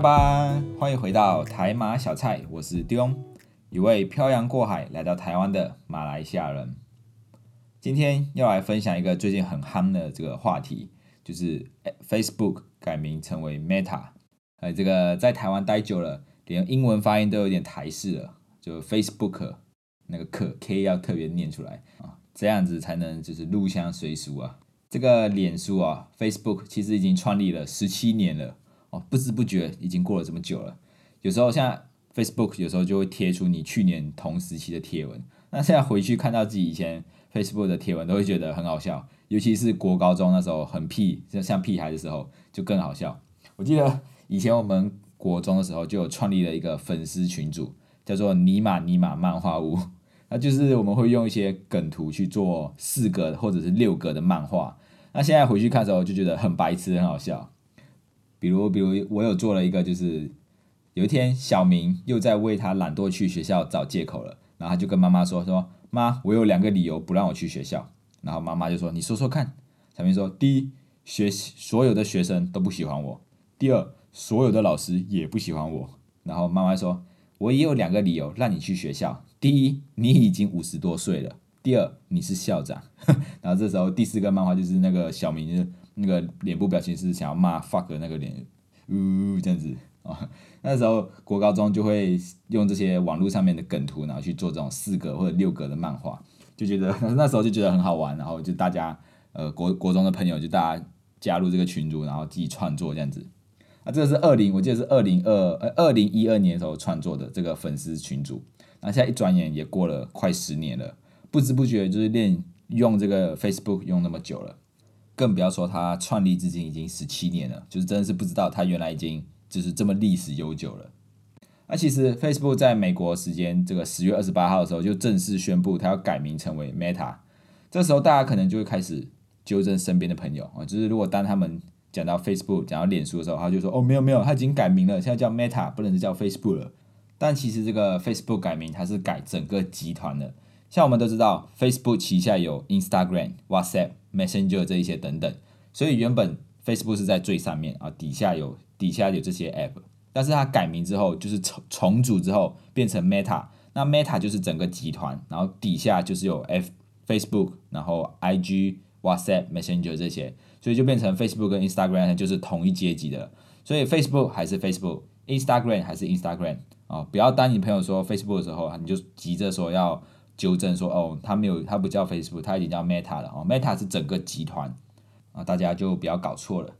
吧，欢迎回到台马小菜，我是丢，一位漂洋过海来到台湾的马来西亚人。今天要来分享一个最近很夯的这个话题，就是 Facebook 改名成为 Meta。哎，这个在台湾待久了，连英文发音都有点台式了，就 Facebook 那个可 K 要特别念出来啊，这样子才能就是入乡随俗啊。这个脸书啊，Facebook 其实已经创立了十七年了哦，不知不觉已经过了这么久了。有时候像 Facebook 有时候就会贴出你去年同时期的贴文，那现在回去看到自己以前 Facebook 的贴文，都会觉得很好笑。尤其是国高中那时候很屁，像像屁孩的时候就更好笑。我记得以前我们国中的时候就有创立了一个粉丝群组，叫做尼玛尼玛漫画屋。那就是我们会用一些梗图去做四格或者是六格的漫画。那现在回去看的时候就觉得很白痴，很好笑。比如，比如我有做了一个，就是有一天小明又在为他懒惰去学校找借口了，然后他就跟妈妈说：“说妈，我有两个理由不让我去学校。”然后妈妈就说：“你说说看。”小明说：“第一，学习所有的学生都不喜欢我；第二，所有的老师也不喜欢我。”然后妈妈说：“我也有两个理由让你去学校。”第一，你已经五十多岁了；第二，你是校长。然后这时候第四个漫画就是那个小明，那个脸部表情是想要骂 fuck 的那个脸，呜这样子啊。那时候国高中就会用这些网络上面的梗图，然后去做这种四格或者六格的漫画，就觉得 那时候就觉得很好玩。然后就大家呃国国中的朋友就大家加入这个群组，然后自己创作这样子。啊，这个是二零，我记得是二零二呃二零一二年的时候创作的这个粉丝群组。那现在一转眼也过了快十年了，不知不觉就是练用这个 Facebook 用那么久了，更不要说它创立至今已经十七年了，就是真的是不知道它原来已经就是这么历史悠久了。那其实 Facebook 在美国时间这个十月二十八号的时候就正式宣布它要改名成为 Meta，这时候大家可能就会开始纠正身边的朋友啊，就是如果当他们讲到 Facebook 讲到脸书的时候，他就说哦没有没有，它已经改名了，现在叫 Meta，不能是叫 Facebook 了。但其实这个 Facebook 改名，它是改整个集团的。像我们都知道，Facebook 旗下有 Instagram、WhatsApp、Messenger 这一些等等，所以原本 Facebook 是在最上面啊，底下有底下有这些 App。但是它改名之后，就是重重组之后变成 Meta，那 Meta 就是整个集团，然后底下就是有 F Facebook，然后 IG、WhatsApp、Messenger 这些，所以就变成 Facebook 跟 Instagram 就是同一阶级的。所以 Facebook 还是 Facebook，Instagram 还是 Instagram。哦，不要当你朋友说 Facebook 的时候，你就急着说要纠正说哦，他没有，他不叫 Facebook，他已经叫 Meta 了哦，Meta 是整个集团啊，大家就不要搞错了。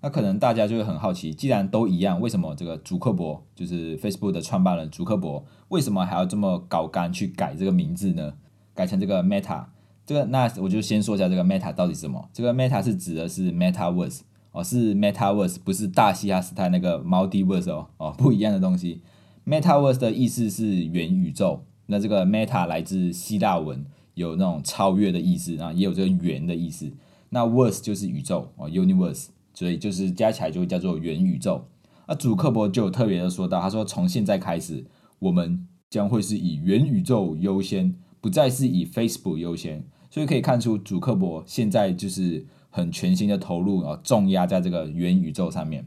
那可能大家就会很好奇，既然都一样，为什么这个祖克伯就是 Facebook 的创办人祖克伯，为什么还要这么搞干去改这个名字呢？改成这个 Meta，这个那我就先说一下这个 Meta 到底是什么。这个 Meta 是指的是 MetaVerse 哦，是 MetaVerse，不是大西哈斯泰那个 Multiverse 哦，哦，不一样的东西。Metaverse 的意思是元宇宙，那这个 Meta 来自希腊文，有那种超越的意思，然后也有这个元的意思。那 Verse 就是宇宙哦，Universe，所以就是加起来就叫做元宇宙。那主克伯就有特别的说到，他说从现在开始，我们将会是以元宇宙优先，不再是以 Facebook 优先。所以可以看出，主克伯现在就是很全新的投入啊，重压在这个元宇宙上面。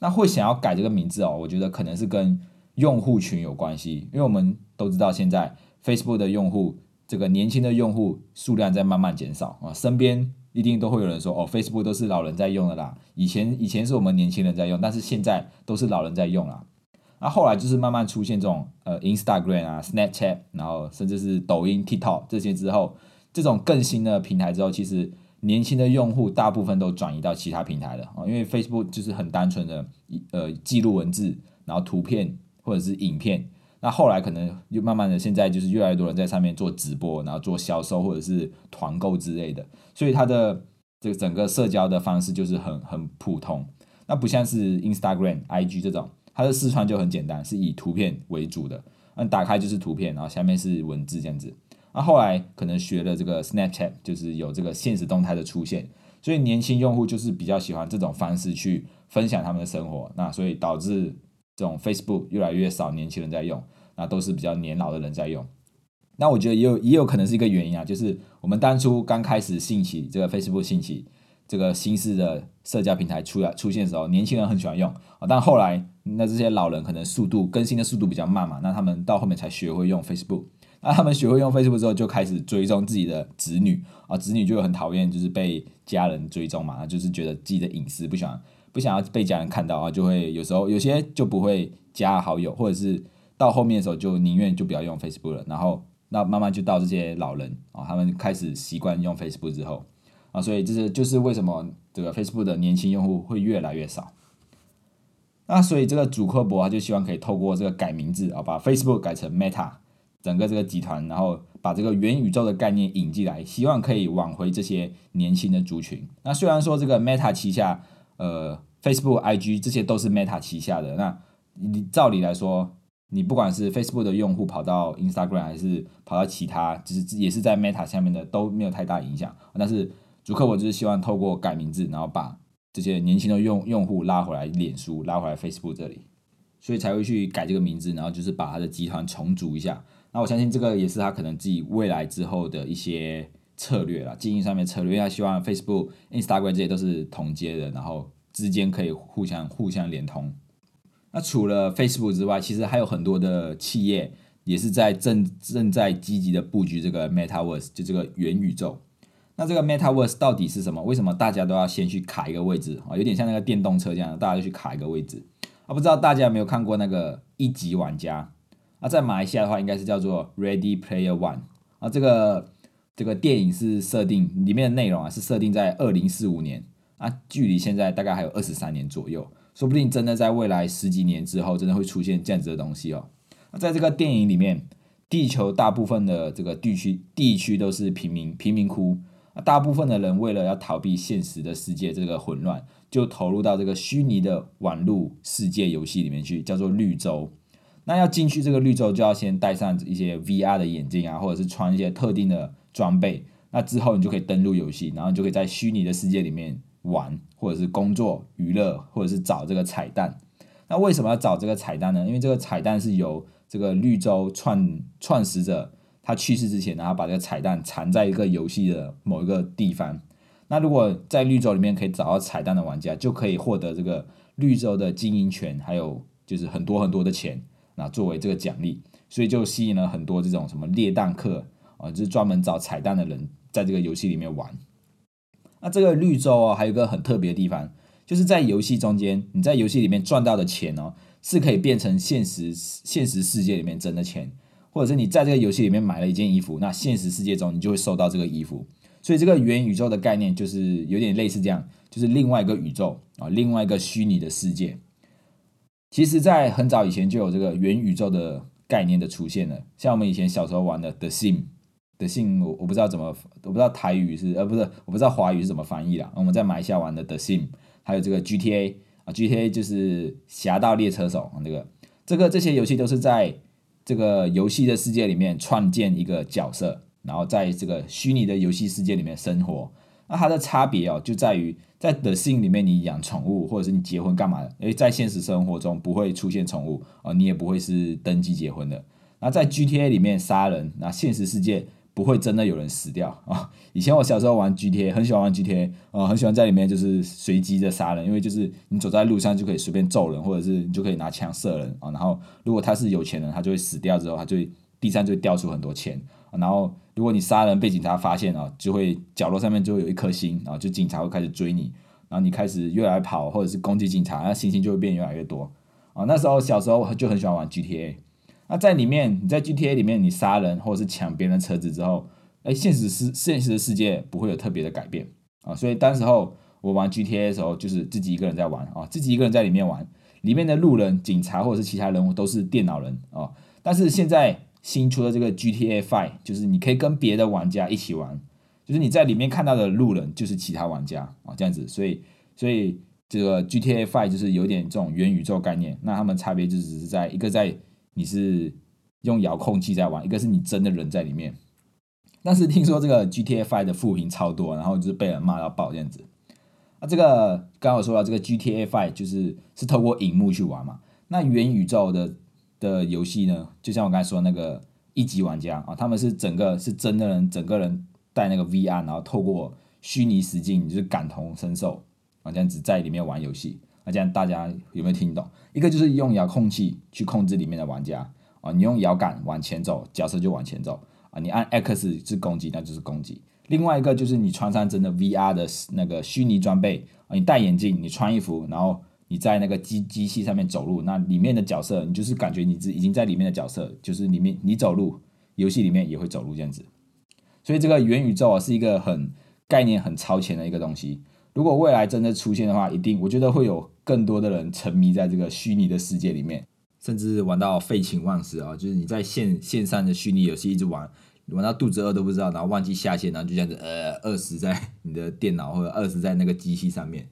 那会想要改这个名字哦，我觉得可能是跟用户群有关系，因为我们都知道现在 Facebook 的用户，这个年轻的用户数量在慢慢减少啊，身边一定都会有人说哦，Facebook 都是老人在用的啦，以前以前是我们年轻人在用，但是现在都是老人在用啦。那后来就是慢慢出现这种呃 Instagram 啊、Snapchat，然后甚至是抖音、TikTok 这些之后，这种更新的平台之后，其实年轻的用户大部分都转移到其他平台了啊，因为 Facebook 就是很单纯的呃记录文字，然后图片。或者是影片，那后来可能又慢慢的，现在就是越来越多人在上面做直播，然后做销售或者是团购之类的，所以它的这个整个社交的方式就是很很普通，那不像是 Instagram、IG 这种，它的视传就很简单，是以图片为主的，那打开就是图片，然后下面是文字这样子。那后来可能学了这个 Snapchat，就是有这个现实动态的出现，所以年轻用户就是比较喜欢这种方式去分享他们的生活，那所以导致。这种 Facebook 越来越少年轻人在用，那都是比较年老的人在用。那我觉得也有也有可能是一个原因啊，就是我们当初刚开始兴起这个 Facebook 兴起这个新式的社交平台出来出现的时候，年轻人很喜欢用啊，但后来那这些老人可能速度更新的速度比较慢嘛，那他们到后面才学会用 Facebook。那他们学会用 Facebook 之后，就开始追踪自己的子女啊，子女就很讨厌就是被家人追踪嘛，就是觉得自己的隐私不喜欢不想要被家人看到啊，就会有时候有些就不会加好友，或者是到后面的时候就宁愿就不要用 Facebook 了。然后那慢慢就到这些老人啊，他们开始习惯用 Facebook 之后啊，所以这是就是为什么这个 Facebook 的年轻用户会越来越少。那所以这个主科博他就希望可以透过这个改名字啊，把 Facebook 改成 Meta，整个这个集团，然后把这个元宇宙的概念引进来，希望可以挽回这些年轻的族群。那虽然说这个 Meta 旗下，呃，Facebook、IG 这些都是 Meta 旗下的，那你照理来说，你不管是 Facebook 的用户跑到 Instagram 还是跑到其他，就是也是在 Meta 下面的都没有太大影响。但是主客我就是希望透过改名字，然后把这些年轻的用用户拉回来，脸书拉回来 Facebook 这里，所以才会去改这个名字，然后就是把他的集团重组一下。那我相信这个也是他可能自己未来之后的一些策略啦，经营上面策略，因为他希望 Facebook、Instagram 这些都是同阶的，然后之间可以互相互相连通。那除了 Facebook 之外，其实还有很多的企业也是在正正在积极的布局这个 MetaVerse，就这个元宇宙。那这个 MetaVerse 到底是什么？为什么大家都要先去卡一个位置啊？有点像那个电动车这样，大家就去卡一个位置啊？不知道大家有没有看过那个一级玩家啊？在马来西亚的话，应该是叫做 Ready Player One 啊。这个这个电影是设定里面的内容啊，是设定在二零四五年啊，距离现在大概还有二十三年左右，说不定真的在未来十几年之后，真的会出现这样子的东西哦。那在这个电影里面，地球大部分的这个地区地区都是贫民贫民窟。那大部分的人为了要逃避现实的世界这个混乱，就投入到这个虚拟的网络世界游戏里面去，叫做绿洲。那要进去这个绿洲，就要先戴上一些 VR 的眼镜啊，或者是穿一些特定的装备。那之后你就可以登录游戏，然后就可以在虚拟的世界里面玩，或者是工作、娱乐，或者是找这个彩蛋。那为什么要找这个彩蛋呢？因为这个彩蛋是由这个绿洲创创始者。他去世之前，然后把这个彩蛋藏在一个游戏的某一个地方。那如果在绿洲里面可以找到彩蛋的玩家，就可以获得这个绿洲的经营权，还有就是很多很多的钱，那作为这个奖励。所以就吸引了很多这种什么猎蛋客啊，就是专门找彩蛋的人，在这个游戏里面玩。那这个绿洲哦，还有一个很特别的地方，就是在游戏中间，你在游戏里面赚到的钱哦，是可以变成现实现实世界里面真的钱。或者是你在这个游戏里面买了一件衣服，那现实世界中你就会收到这个衣服。所以这个元宇宙的概念就是有点类似这样，就是另外一个宇宙啊，另外一个虚拟的世界。其实，在很早以前就有这个元宇宙的概念的出现了。像我们以前小时候玩的《The Sim》，《The Sim》我我不知道怎么，我不知道台语是呃不是，我不知道华语是怎么翻译啦。我们在马来西亚玩的《The Sim》，还有这个 GTA 啊，GTA 就是《侠盗猎车手》那个，这个这些游戏都是在。这个游戏的世界里面创建一个角色，然后在这个虚拟的游戏世界里面生活。那它的差别哦，就在于在 The Sim 里面你养宠物，或者是你结婚干嘛的？诶，在现实生活中不会出现宠物啊，你也不会是登记结婚的。那在 GTA 里面杀人，那现实世界。不会真的有人死掉啊！以前我小时候玩 GTA，很喜欢玩 GTA，啊，很喜欢在里面就是随机的杀人，因为就是你走在路上就可以随便揍人，或者是你就可以拿枪射人啊。然后如果他是有钱人，他就会死掉之后，他就地上就会掉出很多钱。然后如果你杀人被警察发现啊，就会角落上面就会有一颗星，然后就警察会开始追你，然后你开始越来跑，或者是攻击警察，那星星就会变越来越多啊。那时候小时候就很喜欢玩 GTA。那在里面，你在 GTA 里面，你杀人或者是抢别人的车子之后，哎，现实世现实的世界不会有特别的改变啊。所以当时候我玩 GTA 的时候，就是自己一个人在玩啊，自己一个人在里面玩，里面的路人、警察或者是其他人物都是电脑人啊。但是现在新出的这个 GTA Five，就是你可以跟别的玩家一起玩，就是你在里面看到的路人就是其他玩家啊，这样子。所以，所以这个 GTA Five 就是有点这种元宇宙概念。那他们差别就只是在一个在你是用遥控器在玩，一个是你真的人在里面。但是听说这个 GTA Five 的负评超多，然后就是被人骂到爆这样子。那这个刚好说到这个 GTA Five 就是是透过荧幕去玩嘛。那元宇宙的的游戏呢，就像我刚才说那个一级玩家啊，他们是整个是真的人，整个人带那个 VR，然后透过虚拟实境就是感同身受啊，这样子在里面玩游戏那这样大家有没有听懂？一个就是用遥控器去控制里面的玩家啊，你用摇杆往前走，角色就往前走啊，你按 X 是攻击，那就是攻击。另外一个就是你穿上真的 VR 的那个虚拟装备啊，你戴眼镜，你穿衣服，然后你在那个机机器上面走路，那里面的角色你就是感觉你自已经在里面的角色，就是里面你走路，游戏里面也会走路这样子。所以这个元宇宙啊是一个很概念很超前的一个东西。如果未来真的出现的话，一定我觉得会有更多的人沉迷在这个虚拟的世界里面，甚至玩到废寝忘食啊！就是你在线线上的虚拟游戏一直玩，玩到肚子饿都不知道，然后忘记下线，然后就这样子呃饿死在你的电脑或者饿死在那个机器上面。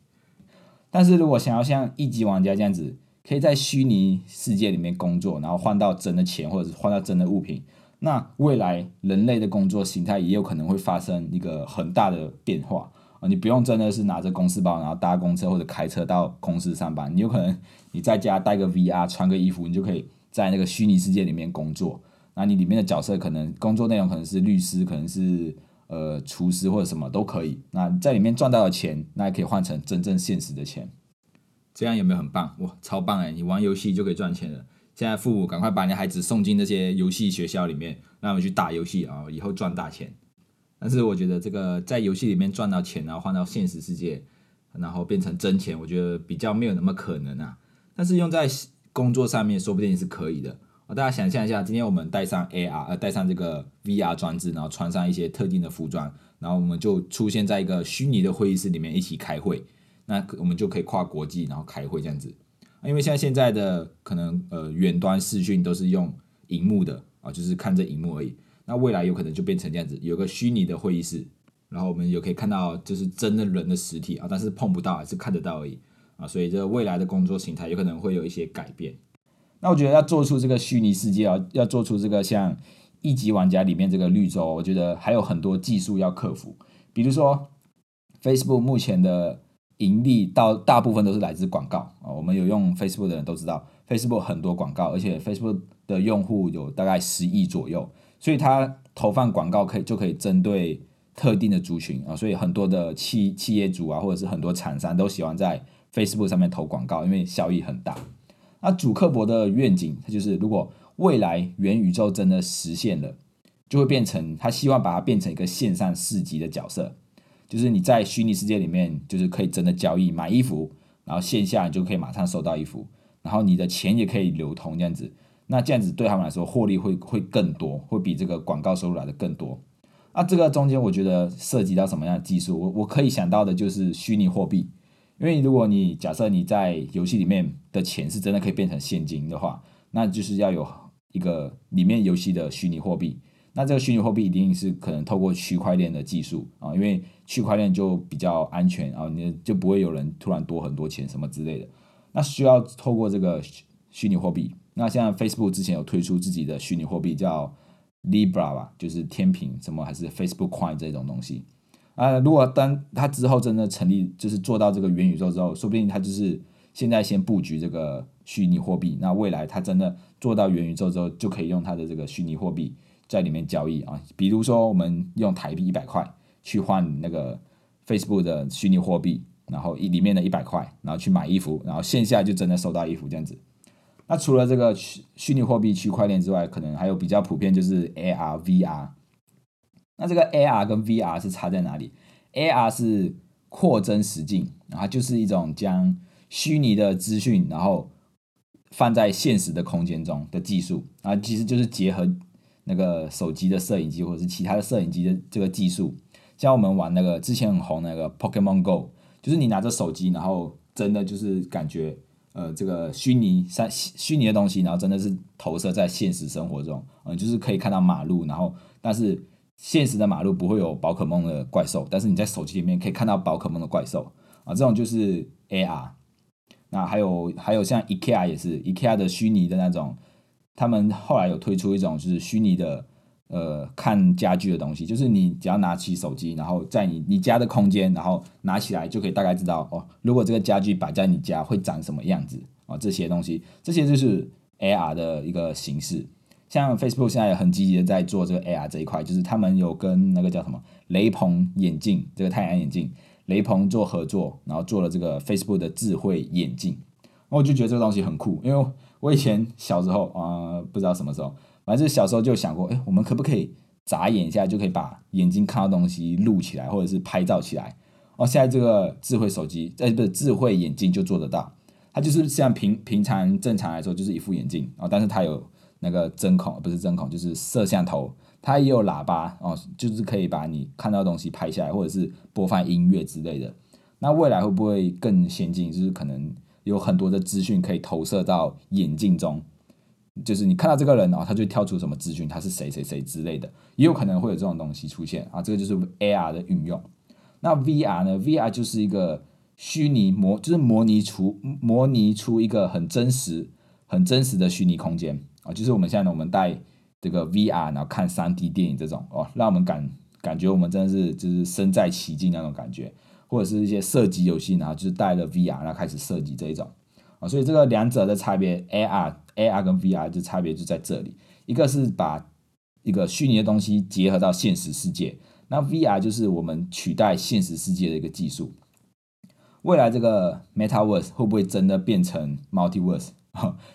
但是如果想要像一级玩家这样子，可以在虚拟世界里面工作，然后换到真的钱或者是换到真的物品，那未来人类的工作形态也有可能会发生一个很大的变化。啊，你不用真的是拿着公司包，然后搭公车或者开车到公司上班。你有可能你在家带个 VR，穿个衣服，你就可以在那个虚拟世界里面工作。那你里面的角色可能工作内容可能是律师，可能是呃厨师或者什么都可以。那在里面赚到的钱，那也可以换成真正现实的钱。这样有没有很棒？哇，超棒哎！你玩游戏就可以赚钱了。现在父母赶快把你的孩子送进这些游戏学校里面，让他们去打游戏啊，以后赚大钱。但是我觉得这个在游戏里面赚到钱，然后换到现实世界，然后变成真钱，我觉得比较没有那么可能啊。但是用在工作上面，说不定是可以的。大家想象一下，今天我们带上 AR，呃，带上这个 VR 装置，然后穿上一些特定的服装，然后我们就出现在一个虚拟的会议室里面一起开会。那我们就可以跨国际，然后开会这样子。因为像现在的可能呃远端视讯都是用荧幕的啊，就是看这荧幕而已。那未来有可能就变成这样子，有个虚拟的会议室，然后我们也可以看到就是真的人的实体啊，但是碰不到，还是看得到而已啊，所以这未来的工作形态有可能会有一些改变。那我觉得要做出这个虚拟世界啊，要做出这个像一级玩家里面这个绿洲，我觉得还有很多技术要克服。比如说，Facebook 目前的盈利到大部分都是来自广告啊，我们有用 Facebook 的人都知道，Facebook 很多广告，而且 Facebook 的用户有大概十亿左右。所以它投放广告可以就可以针对特定的族群啊，所以很多的企企业主啊，或者是很多厂商都喜欢在 Facebook 上面投广告，因为效益很大。那主克伯的愿景，它就是如果未来元宇宙真的实现了，就会变成他希望把它变成一个线上市集的角色，就是你在虚拟世界里面就是可以真的交易买衣服，然后线下你就可以马上收到衣服，然后你的钱也可以流通这样子。那这样子对他们来说，获利会会更多，会比这个广告收入来的更多。那这个中间，我觉得涉及到什么样的技术？我我可以想到的就是虚拟货币，因为如果你假设你在游戏里面的钱是真的可以变成现金的话，那就是要有一个里面游戏的虚拟货币。那这个虚拟货币一定是可能透过区块链的技术啊，因为区块链就比较安全啊，你就不会有人突然多很多钱什么之类的。那需要透过这个虚拟货币。那像 Facebook 之前有推出自己的虚拟货币叫 Libra 吧，就是天平什么还是 Facebook Coin 这种东西啊。如果当它之后真的成立，就是做到这个元宇宙之后，说不定它就是现在先布局这个虚拟货币。那未来它真的做到元宇宙之后，就可以用它的这个虚拟货币在里面交易啊。比如说我们用台币一百块去换那个 Facebook 的虚拟货币，然后一里面的一百块，然后去买衣服，然后线下就真的收到衣服这样子。那除了这个虚虚拟货币区块链之外，可能还有比较普遍就是 AR、VR。那这个 AR 跟 VR 是差在哪里？AR 是扩增实境，然后就是一种将虚拟的资讯，然后放在现实的空间中的技术啊，其实就是结合那个手机的摄影机或者是其他的摄影机的这个技术。像我们玩那个之前很红那个 Pokemon Go，就是你拿着手机，然后真的就是感觉。呃，这个虚拟三虚拟的东西，然后真的是投射在现实生活中，嗯，就是可以看到马路，然后但是现实的马路不会有宝可梦的怪兽，但是你在手机里面可以看到宝可梦的怪兽啊，这种就是 AR。那还有还有像 IKEA 也是 IKEA 的虚拟的那种，他们后来有推出一种就是虚拟的。呃，看家具的东西，就是你只要拿起手机，然后在你你家的空间，然后拿起来就可以大概知道哦，如果这个家具摆在你家会长什么样子啊？这些东西，这些就是 AR 的一个形式。像 Facebook 现在也很积极的在做这个 AR 这一块，就是他们有跟那个叫什么雷朋眼镜，这个太阳眼镜雷朋做合作，然后做了这个 Facebook 的智慧眼镜。我就觉得这个东西很酷，因为我以前小时候啊，不知道什么时候，反正小时候就想过，哎，我们可不可以眨眼一下就可以把眼睛看到东西录起来，或者是拍照起来？哦，现在这个智慧手机，呃，不是智慧眼镜就做得到。它就是像平平常正常来说就是一副眼镜哦，但是它有那个针孔，不是针孔，就是摄像头，它也有喇叭哦，就是可以把你看到东西拍下来，或者是播放音乐之类的。那未来会不会更先进？就是可能。有很多的资讯可以投射到眼镜中，就是你看到这个人哦，他就跳出什么资讯，他是谁谁谁之类的，也有可能会有这种东西出现啊。这个就是 AR 的运用。那 VR 呢？VR 就是一个虚拟模，就是模拟出模拟出一个很真实、很真实的虚拟空间啊。就是我们现在呢，我们戴这个 VR，然后看 3D 电影这种哦，让我们感感觉我们真的是就是身在其境那种感觉。或者是一些射击游戏，然后就是带了 VR，然后开始射击这一种啊，所以这个两者的差别，AR AR 跟 VR 的差别就在这里，一个是把一个虚拟的东西结合到现实世界，那 VR 就是我们取代现实世界的一个技术。未来这个 Metaverse 会不会真的变成 Multiverse？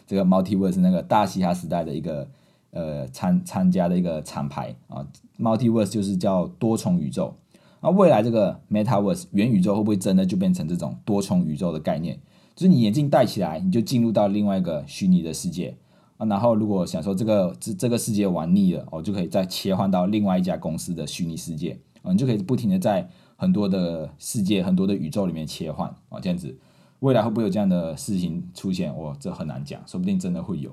这个 Multiverse 那个大嘻哈时代的一个呃参参加的一个厂牌啊，Multiverse 就是叫多重宇宙。那未来这个 Metaverse 元宇宙会不会真的就变成这种多重宇宙的概念？就是你眼镜戴起来，你就进入到另外一个虚拟的世界啊。然后如果想说这个这这个世界玩腻了，哦，就可以再切换到另外一家公司的虚拟世界啊，你就可以不停的在很多的世界、很多的宇宙里面切换啊。这样子，未来会不会有这样的事情出现？哇，这很难讲，说不定真的会有。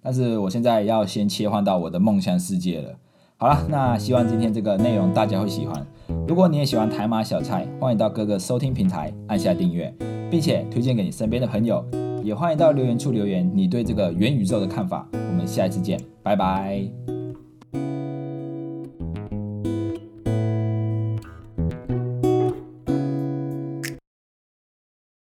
但是我现在要先切换到我的梦想世界了。好了，那希望今天这个内容大家会喜欢。如果你也喜欢台马小菜，欢迎到各个收听平台按下订阅，并且推荐给你身边的朋友。也欢迎到留言处留言你对这个元宇宙的看法。我们下一次见，拜拜。